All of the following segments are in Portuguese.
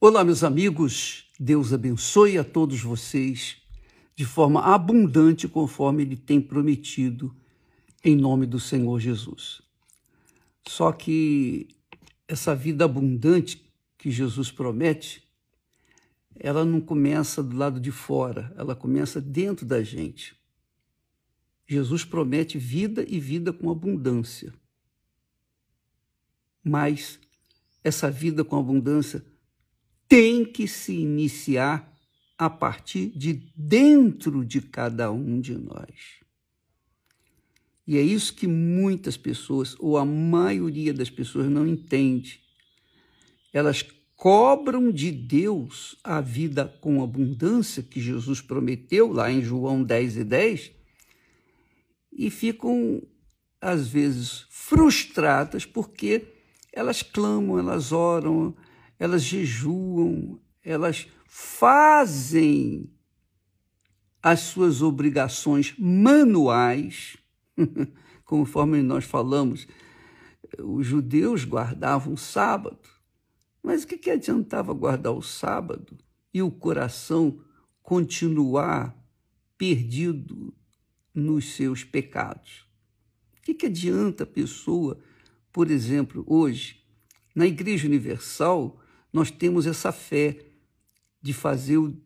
Olá, meus amigos. Deus abençoe a todos vocês de forma abundante, conforme Ele tem prometido, em nome do Senhor Jesus. Só que essa vida abundante que Jesus promete, ela não começa do lado de fora, ela começa dentro da gente. Jesus promete vida e vida com abundância. Mas essa vida com abundância tem que se iniciar a partir de dentro de cada um de nós. E é isso que muitas pessoas, ou a maioria das pessoas, não entende. Elas cobram de Deus a vida com abundância que Jesus prometeu lá em João 10 e 10 e ficam, às vezes, frustradas porque elas clamam, elas oram, elas jejuam, elas fazem as suas obrigações manuais, conforme nós falamos, os judeus guardavam o sábado. Mas o que, que adiantava guardar o sábado e o coração continuar perdido nos seus pecados? O que, que adianta a pessoa, por exemplo, hoje, na Igreja Universal, nós temos essa fé de fazer o,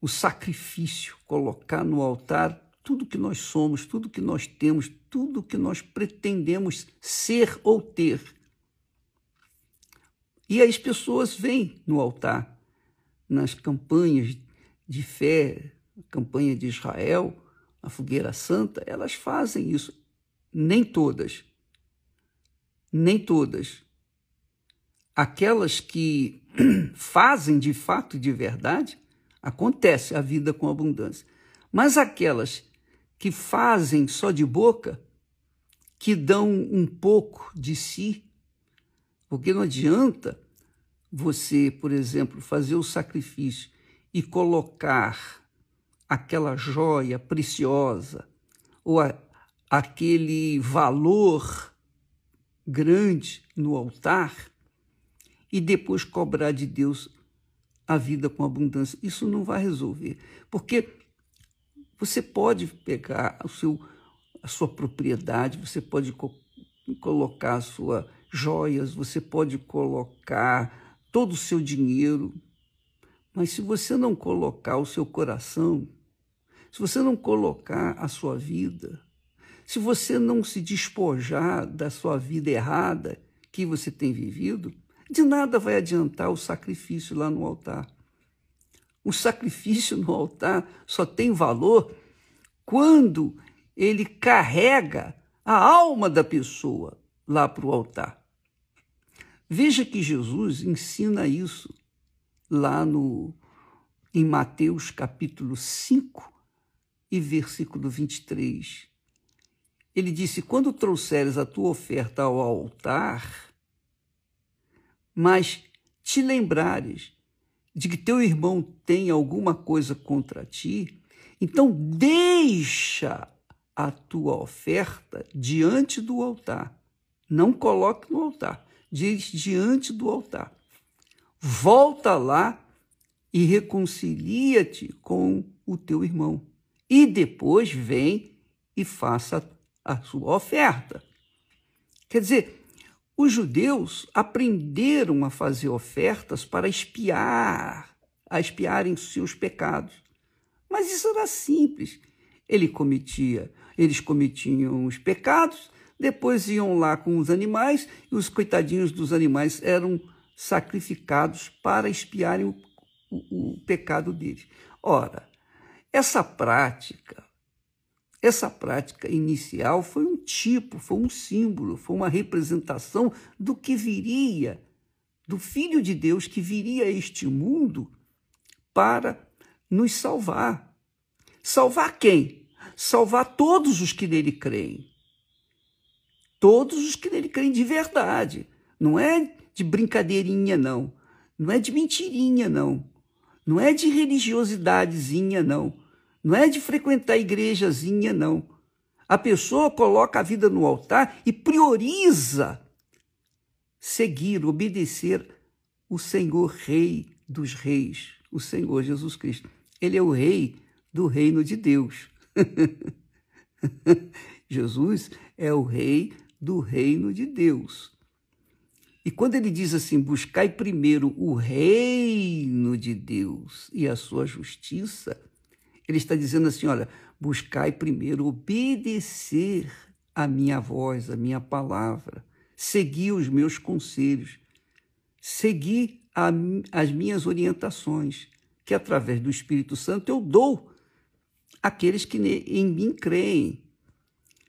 o sacrifício, colocar no altar tudo que nós somos, tudo que nós temos, tudo que nós pretendemos ser ou ter. E as pessoas vêm no altar, nas campanhas de fé, campanha de Israel, a fogueira santa, elas fazem isso. Nem todas. Nem todas aquelas que fazem de fato de verdade, acontece a vida com abundância. Mas aquelas que fazem só de boca, que dão um pouco de si, porque não adianta você, por exemplo, fazer o sacrifício e colocar aquela joia preciosa ou a, aquele valor grande no altar e depois cobrar de Deus a vida com abundância. Isso não vai resolver, porque você pode pegar o seu, a sua propriedade, você pode co colocar as suas joias, você pode colocar todo o seu dinheiro, mas se você não colocar o seu coração, se você não colocar a sua vida, se você não se despojar da sua vida errada que você tem vivido, de nada vai adiantar o sacrifício lá no altar. O sacrifício no altar só tem valor quando ele carrega a alma da pessoa lá para o altar. Veja que Jesus ensina isso lá no em Mateus capítulo 5 e versículo 23. Ele disse: Quando trouxeres a tua oferta ao altar, mas te lembrares de que teu irmão tem alguma coisa contra ti, então deixa a tua oferta diante do altar. Não coloque no altar, diz diante do altar. Volta lá e reconcilia-te com o teu irmão. E depois vem e faça a sua oferta. Quer dizer, os judeus aprenderam a fazer ofertas para espiar, a espiarem seus pecados. Mas isso era simples. Ele cometia, eles cometiam os pecados, depois iam lá com os animais e os coitadinhos dos animais eram sacrificados para espiarem o, o, o pecado deles. Ora, essa prática essa prática inicial foi um tipo, foi um símbolo, foi uma representação do que viria, do Filho de Deus que viria a este mundo para nos salvar. Salvar quem? Salvar todos os que nele creem. Todos os que nele creem de verdade. Não é de brincadeirinha, não. Não é de mentirinha, não. Não é de religiosidadezinha, não não é de frequentar a igrejazinha, não. A pessoa coloca a vida no altar e prioriza seguir, obedecer o Senhor Rei dos reis, o Senhor Jesus Cristo. Ele é o rei do reino de Deus. Jesus é o rei do reino de Deus. E quando ele diz assim: buscai primeiro o reino de Deus e a sua justiça, ele está dizendo assim: olha, buscai primeiro obedecer a minha voz, a minha palavra, seguir os meus conselhos, seguir a, as minhas orientações, que através do Espírito Santo eu dou àqueles que em mim creem.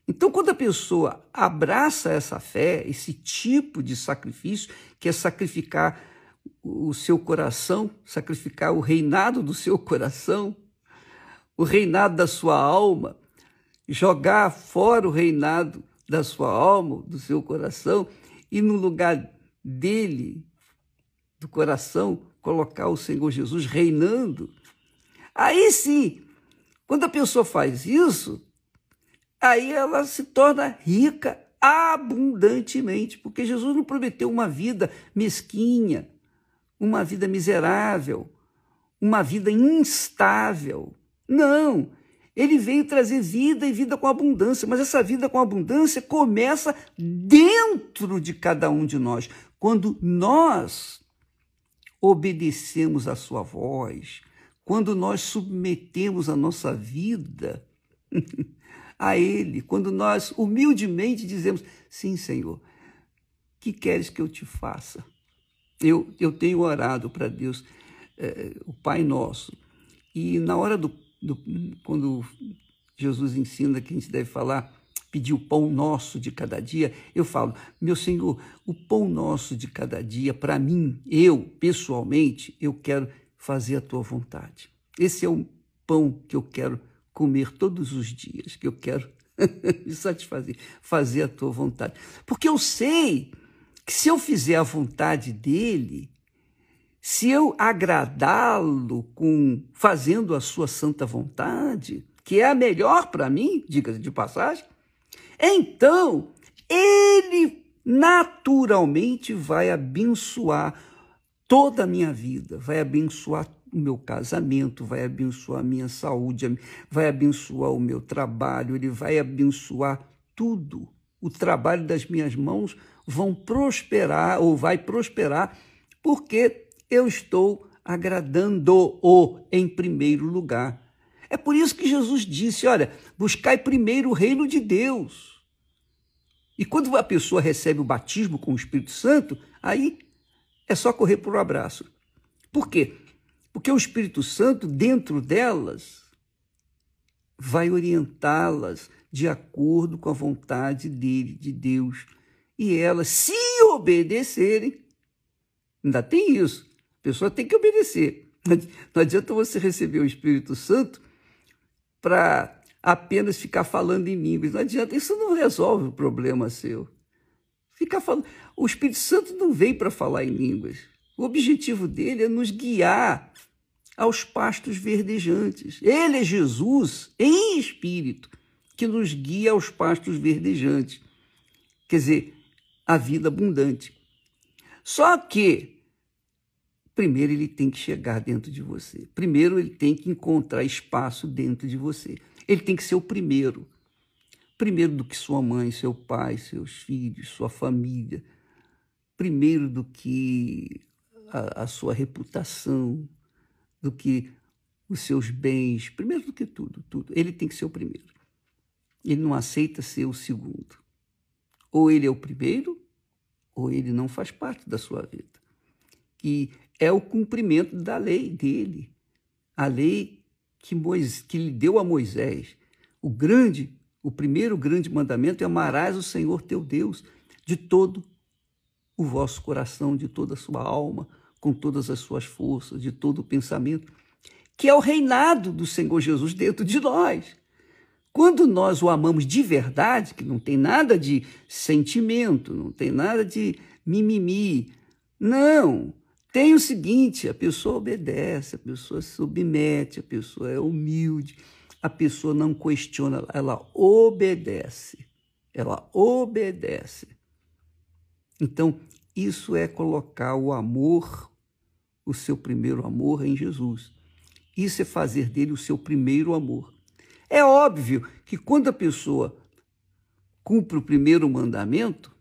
Então, quando a pessoa abraça essa fé, esse tipo de sacrifício, que é sacrificar o seu coração, sacrificar o reinado do seu coração, o reinado da sua alma, jogar fora o reinado da sua alma, do seu coração, e no lugar dele, do coração, colocar o Senhor Jesus reinando. Aí sim, quando a pessoa faz isso, aí ela se torna rica abundantemente, porque Jesus não prometeu uma vida mesquinha, uma vida miserável, uma vida instável. Não, ele veio trazer vida e vida com abundância, mas essa vida com abundância começa dentro de cada um de nós. Quando nós obedecemos a sua voz, quando nós submetemos a nossa vida a Ele, quando nós humildemente dizemos: Sim, Senhor, que queres que eu te faça? Eu, eu tenho orado para Deus, é, o Pai Nosso, e na hora do, do. Quando Jesus ensina que a gente deve falar, pedir o pão nosso de cada dia, eu falo, meu Senhor, o pão nosso de cada dia, para mim, eu, pessoalmente, eu quero fazer a tua vontade. Esse é o pão que eu quero comer todos os dias, que eu quero me satisfazer, fazer a tua vontade. Porque eu sei que se eu fizer a vontade dele, se eu agradá-lo com fazendo a sua santa vontade, que é a melhor para mim, diga de passagem, então ele naturalmente vai abençoar toda a minha vida, vai abençoar o meu casamento, vai abençoar a minha saúde, vai abençoar o meu trabalho, ele vai abençoar tudo. O trabalho das minhas mãos vão prosperar ou vai prosperar porque eu estou agradando-o em primeiro lugar. É por isso que Jesus disse: olha, buscai primeiro o reino de Deus. E quando a pessoa recebe o batismo com o Espírito Santo, aí é só correr para o abraço. Por quê? Porque o Espírito Santo, dentro delas, vai orientá-las de acordo com a vontade dele, de Deus. E elas, se obedecerem, ainda tem isso, pessoa tem que obedecer. Não adianta você receber o Espírito Santo para apenas ficar falando em línguas. Não adianta, isso não resolve o problema seu. Ficar falando. O Espírito Santo não vem para falar em línguas. O objetivo dele é nos guiar aos pastos verdejantes. Ele é Jesus em espírito que nos guia aos pastos verdejantes. Quer dizer, a vida abundante. Só que primeiro ele tem que chegar dentro de você. Primeiro ele tem que encontrar espaço dentro de você. Ele tem que ser o primeiro. Primeiro do que sua mãe, seu pai, seus filhos, sua família. Primeiro do que a, a sua reputação, do que os seus bens, primeiro do que tudo, tudo. Ele tem que ser o primeiro. Ele não aceita ser o segundo. Ou ele é o primeiro, ou ele não faz parte da sua vida. Que é o cumprimento da lei dele. A lei que, Moisés, que lhe deu a Moisés. O grande, o primeiro grande mandamento é amarás o Senhor teu Deus de todo o vosso coração, de toda a sua alma, com todas as suas forças, de todo o pensamento, que é o reinado do Senhor Jesus dentro de nós. Quando nós o amamos de verdade, que não tem nada de sentimento, não tem nada de mimimi, não. Tem o seguinte: a pessoa obedece, a pessoa se submete, a pessoa é humilde, a pessoa não questiona, ela obedece. Ela obedece. Então, isso é colocar o amor o seu primeiro amor em Jesus. Isso é fazer dele o seu primeiro amor. É óbvio que quando a pessoa cumpre o primeiro mandamento,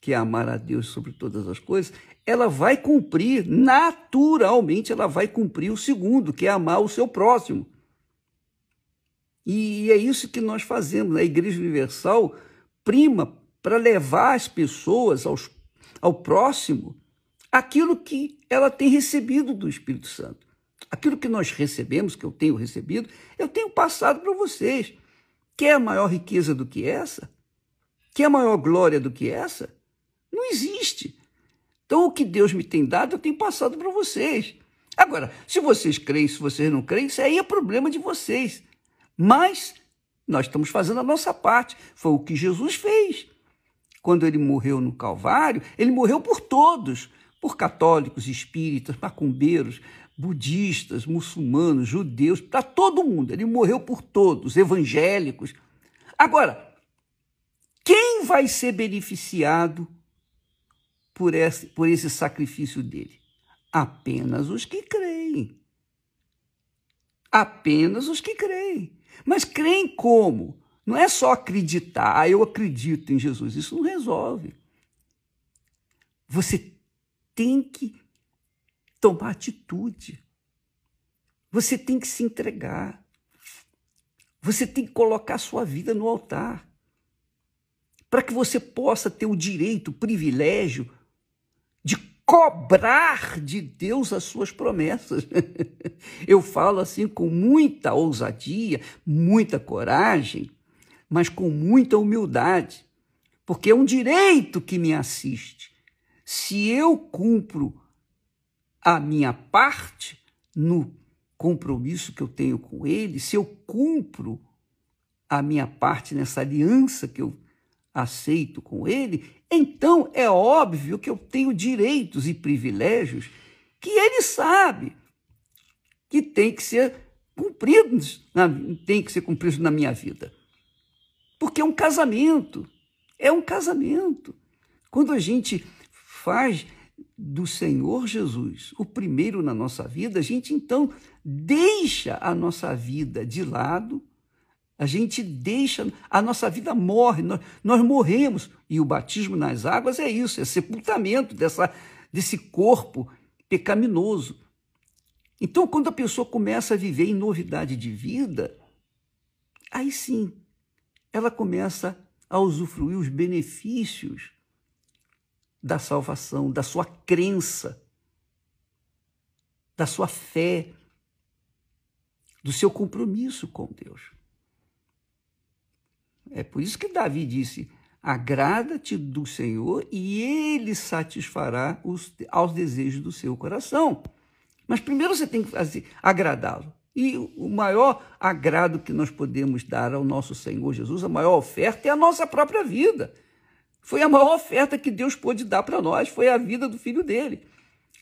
que é amar a Deus sobre todas as coisas, ela vai cumprir, naturalmente, ela vai cumprir o segundo, que é amar o seu próximo. E é isso que nós fazemos. A Igreja Universal prima para levar as pessoas aos, ao próximo aquilo que ela tem recebido do Espírito Santo. Aquilo que nós recebemos, que eu tenho recebido, eu tenho passado para vocês. Quer maior riqueza do que essa? Quer maior glória do que essa? Existe. Então, o que Deus me tem dado, eu tenho passado para vocês. Agora, se vocês creem, se vocês não creem, isso aí é problema de vocês. Mas nós estamos fazendo a nossa parte. Foi o que Jesus fez. Quando ele morreu no Calvário, ele morreu por todos, por católicos, espíritas, macumbeiros, budistas, muçulmanos, judeus, para todo mundo. Ele morreu por todos, evangélicos. Agora, quem vai ser beneficiado por esse, por esse sacrifício dele? Apenas os que creem. Apenas os que creem. Mas creem como? Não é só acreditar, ah, eu acredito em Jesus. Isso não resolve. Você tem que tomar atitude. Você tem que se entregar. Você tem que colocar sua vida no altar. Para que você possa ter o direito, o privilégio cobrar de Deus as suas promessas. Eu falo assim com muita ousadia, muita coragem, mas com muita humildade, porque é um direito que me assiste. Se eu cumpro a minha parte no compromisso que eu tenho com Ele, se eu cumpro a minha parte nessa aliança que eu aceito com Ele, então é óbvio que eu tenho direitos e privilégios que Ele sabe que tem que ser cumpridos, na, tem que ser cumpridos na minha vida. Porque é um casamento, é um casamento. Quando a gente faz do Senhor Jesus o primeiro na nossa vida, a gente então deixa a nossa vida de lado a gente deixa, a nossa vida morre, nós, nós morremos. E o batismo nas águas é isso, é sepultamento dessa, desse corpo pecaminoso. Então, quando a pessoa começa a viver em novidade de vida, aí sim, ela começa a usufruir os benefícios da salvação, da sua crença, da sua fé, do seu compromisso com Deus. É por isso que Davi disse: agrada-te do Senhor e ele satisfará os, aos desejos do seu coração. Mas primeiro você tem que agradá-lo. E o maior agrado que nós podemos dar ao nosso Senhor Jesus, a maior oferta é a nossa própria vida. Foi a maior oferta que Deus pôde dar para nós, foi a vida do filho dele.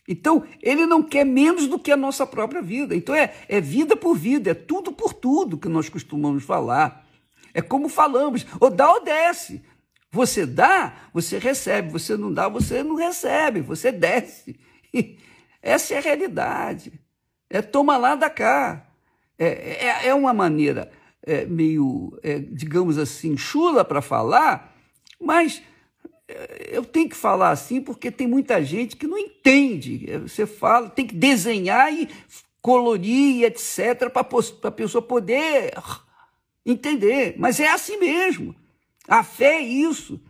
Então, ele não quer menos do que a nossa própria vida. Então, é, é vida por vida, é tudo por tudo que nós costumamos falar. É como falamos, ou dá ou desce. Você dá, você recebe. Você não dá, você não recebe. Você desce. Essa é a realidade. É toma lá da cá. É, é, é uma maneira é, meio, é, digamos assim, chula para falar, mas é, eu tenho que falar assim porque tem muita gente que não entende. É, você fala, tem que desenhar e colorir, etc., para a pessoa poder entender, mas é assim mesmo. A fé é isso.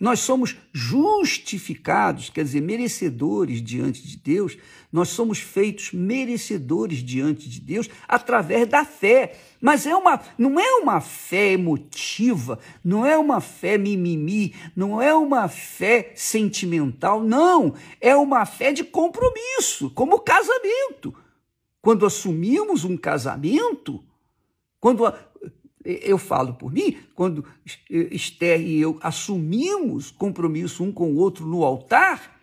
Nós somos justificados, quer dizer, merecedores diante de Deus, nós somos feitos merecedores diante de Deus através da fé. Mas é uma, não é uma fé emotiva, não é uma fé mimimi, não é uma fé sentimental, não. É uma fé de compromisso, como casamento. Quando assumimos um casamento, quando eu falo por mim, quando Esther e eu assumimos compromisso um com o outro no altar,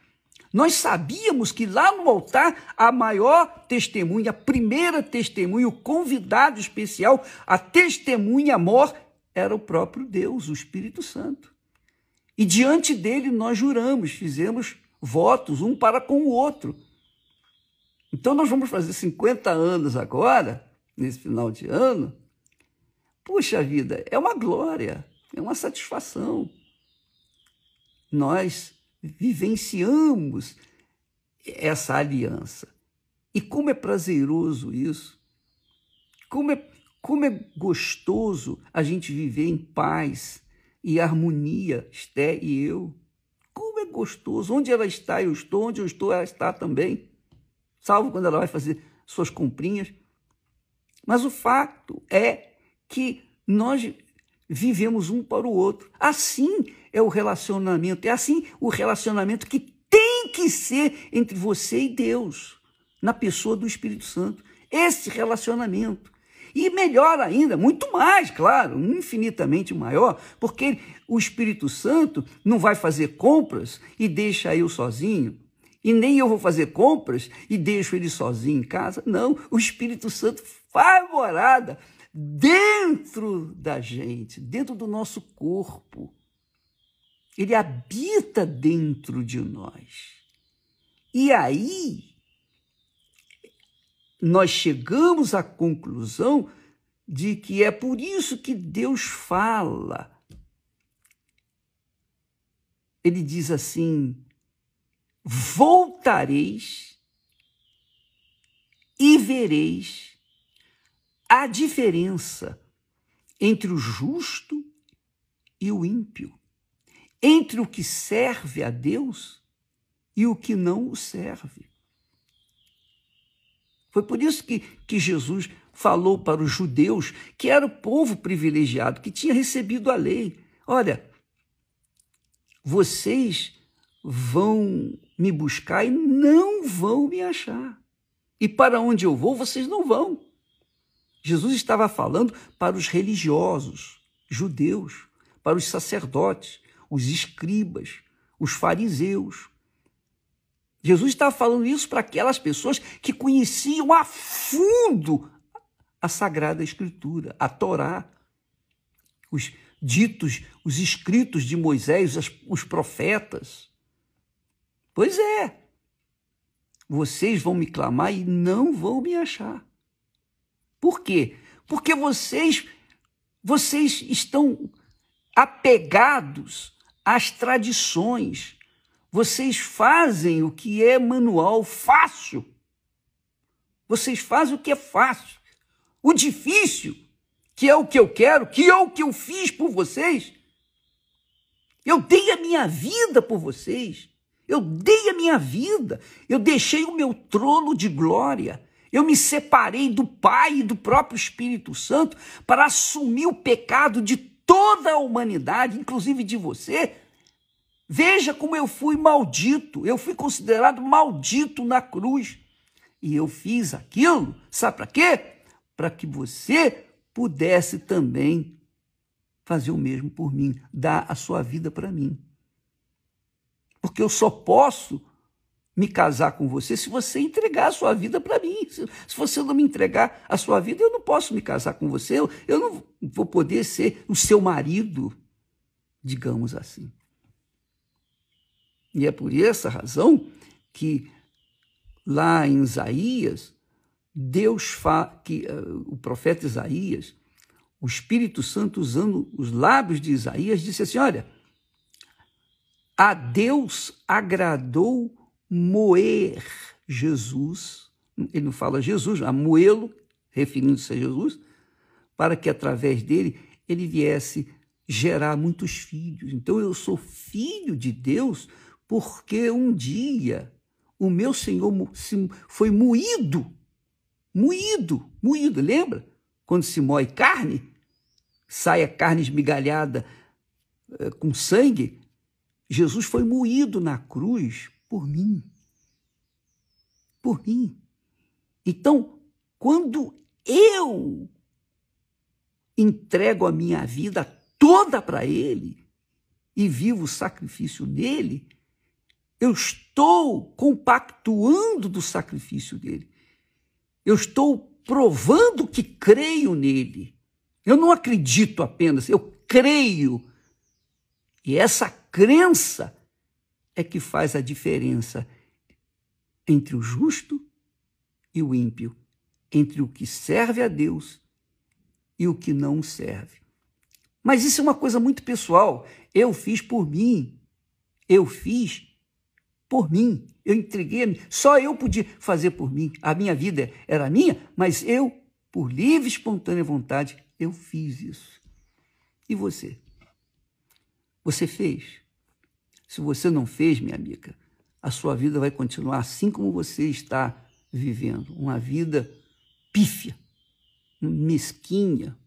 nós sabíamos que lá no altar a maior testemunha, a primeira testemunha, o convidado especial, a testemunha mor, era o próprio Deus, o Espírito Santo. E diante dele nós juramos, fizemos votos um para com o outro. Então nós vamos fazer 50 anos agora, nesse final de ano. Puxa vida, é uma glória, é uma satisfação. Nós vivenciamos essa aliança. E como é prazeroso isso. Como é, como é gostoso a gente viver em paz e harmonia, Esté e eu. Como é gostoso. Onde ela está, eu estou. Onde eu estou, ela está também. Salvo quando ela vai fazer suas comprinhas. Mas o fato é que nós vivemos um para o outro. Assim é o relacionamento. É assim o relacionamento que tem que ser entre você e Deus, na pessoa do Espírito Santo. Esse relacionamento. E melhor ainda, muito mais, claro, infinitamente maior, porque o Espírito Santo não vai fazer compras e deixa eu sozinho. E nem eu vou fazer compras e deixo ele sozinho em casa. Não, o Espírito Santo faz morada dentro da gente, dentro do nosso corpo. Ele habita dentro de nós. E aí, nós chegamos à conclusão de que é por isso que Deus fala. Ele diz assim: voltareis e vereis a diferença entre o justo e o ímpio, entre o que serve a Deus e o que não o serve. Foi por isso que, que Jesus falou para os judeus, que era o povo privilegiado, que tinha recebido a lei: olha, vocês vão me buscar e não vão me achar. E para onde eu vou, vocês não vão. Jesus estava falando para os religiosos, judeus, para os sacerdotes, os escribas, os fariseus, Jesus estava falando isso para aquelas pessoas que conheciam a fundo a Sagrada Escritura, a Torá, os ditos, os escritos de Moisés, os profetas. Pois é, vocês vão me clamar e não vão me achar. Por quê? Porque vocês, vocês estão apegados às tradições, vocês fazem o que é manual fácil. Vocês fazem o que é fácil. O difícil, que é o que eu quero, que é o que eu fiz por vocês. Eu dei a minha vida por vocês. Eu dei a minha vida. Eu deixei o meu trono de glória. Eu me separei do Pai e do próprio Espírito Santo para assumir o pecado de toda a humanidade, inclusive de você, Veja como eu fui maldito, eu fui considerado maldito na cruz. E eu fiz aquilo, sabe para quê? Para que você pudesse também fazer o mesmo por mim, dar a sua vida para mim. Porque eu só posso me casar com você se você entregar a sua vida para mim. Se, você não me entregar a sua vida, eu não posso me casar com você, eu, eu não vou poder ser o seu marido, digamos assim. E é por essa razão que lá em Isaías, Deus fa que uh, o profeta Isaías, o Espírito Santo usando os lábios de Isaías disse assim: "Olha, a Deus agradou moer Jesus, ele não fala Jesus, a moê-lo, referindo-se a Jesus, para que através dele ele viesse gerar muitos filhos. Então eu sou filho de Deus porque um dia o meu Senhor foi moído, moído, moído, lembra? Quando se moe carne, sai a carne esmigalhada eh, com sangue, Jesus foi moído na cruz por mim. Por mim. Então, quando eu entrego a minha vida toda para Ele e vivo o sacrifício nele, eu estou compactuando do sacrifício dele. Eu estou provando que creio nele. Eu não acredito apenas, eu creio. E essa crença é que faz a diferença entre o justo e o ímpio, entre o que serve a Deus e o que não serve. Mas isso é uma coisa muito pessoal. Eu fiz por mim. Eu fiz por mim. Eu entreguei, só eu podia fazer por mim. A minha vida era minha, mas eu, por livre e espontânea vontade, eu fiz isso. E você? Você fez? Se você não fez, minha amiga, a sua vida vai continuar assim como você está vivendo, uma vida pífia, mesquinha,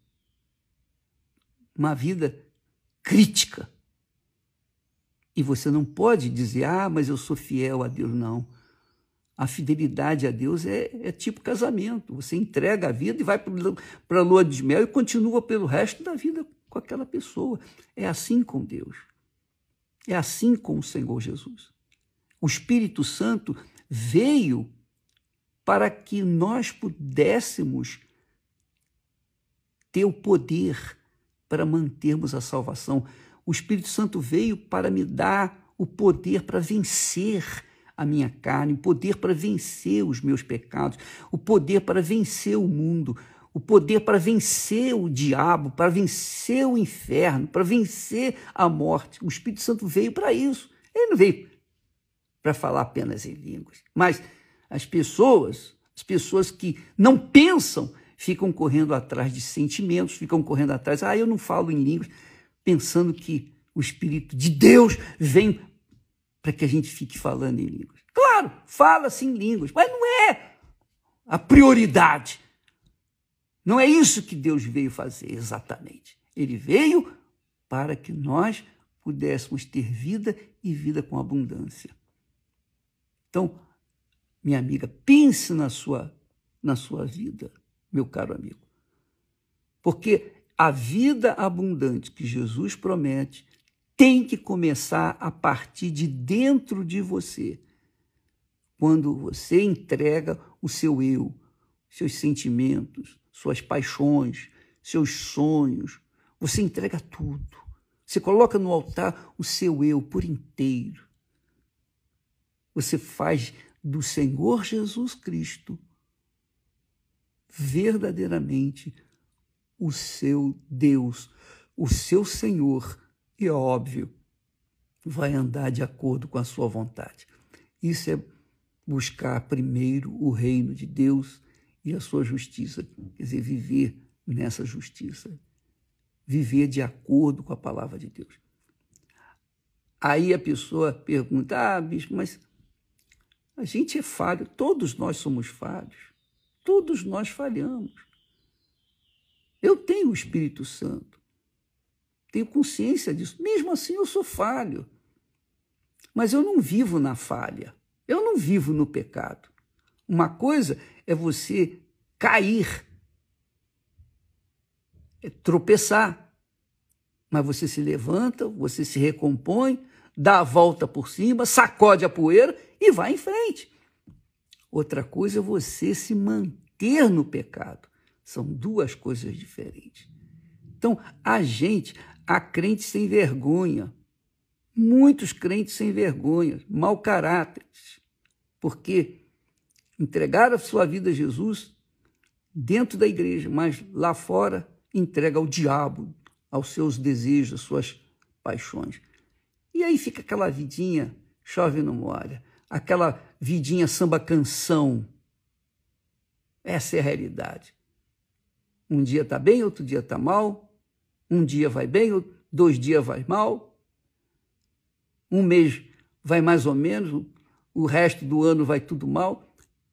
uma vida crítica. E você não pode dizer, ah, mas eu sou fiel a Deus. Não. A fidelidade a Deus é, é tipo casamento. Você entrega a vida e vai para a lua de mel e continua pelo resto da vida com aquela pessoa. É assim com Deus. É assim com o Senhor Jesus. O Espírito Santo veio para que nós pudéssemos ter o poder para mantermos a salvação. O Espírito Santo veio para me dar o poder para vencer a minha carne, o poder para vencer os meus pecados, o poder para vencer o mundo, o poder para vencer o diabo, para vencer o inferno, para vencer a morte. O Espírito Santo veio para isso. Ele não veio para falar apenas em línguas. Mas as pessoas, as pessoas que não pensam, ficam correndo atrás de sentimentos, ficam correndo atrás, ah, eu não falo em línguas, pensando que o Espírito de Deus vem para que a gente fique falando em línguas. Claro, fala-se em línguas, mas não é a prioridade. Não é isso que Deus veio fazer exatamente. Ele veio para que nós pudéssemos ter vida e vida com abundância. Então, minha amiga, pense na sua, na sua vida, meu caro amigo. Porque a vida abundante que Jesus promete tem que começar a partir de dentro de você. Quando você entrega o seu eu, seus sentimentos, suas paixões, seus sonhos, você entrega tudo. Você coloca no altar o seu eu por inteiro. Você faz do Senhor Jesus Cristo verdadeiramente o seu Deus, o seu Senhor, e é óbvio, vai andar de acordo com a sua vontade. Isso é buscar primeiro o reino de Deus e a sua justiça, quer dizer, viver nessa justiça, viver de acordo com a palavra de Deus. Aí a pessoa pergunta: ah, bispo, mas a gente é falho, todos nós somos falhos, todos nós falhamos. Eu tenho o Espírito Santo, tenho consciência disso, mesmo assim eu sou falho. Mas eu não vivo na falha, eu não vivo no pecado. Uma coisa é você cair, é tropeçar, mas você se levanta, você se recompõe, dá a volta por cima, sacode a poeira e vai em frente. Outra coisa é você se manter no pecado. São duas coisas diferentes. Então, a gente, há crentes sem vergonha, muitos crentes sem vergonha, mau caráteres, porque entregaram a sua vida a Jesus dentro da igreja, mas lá fora entrega ao diabo, aos seus desejos, às suas paixões. E aí fica aquela vidinha, chove no molha aquela vidinha samba canção. Essa é a realidade. Um dia está bem, outro dia está mal. Um dia vai bem, dois dias vai mal. Um mês vai mais ou menos, o resto do ano vai tudo mal.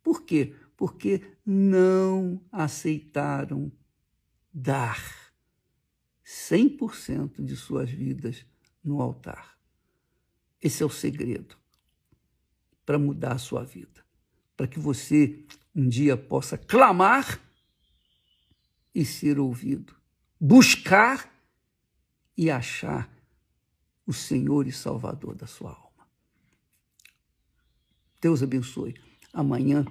Por quê? Porque não aceitaram dar 100% de suas vidas no altar. Esse é o segredo para mudar a sua vida, para que você um dia possa clamar e ser ouvido, buscar e achar o Senhor e Salvador da sua alma. Deus abençoe. Amanhã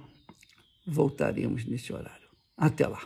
voltaremos neste horário. Até lá.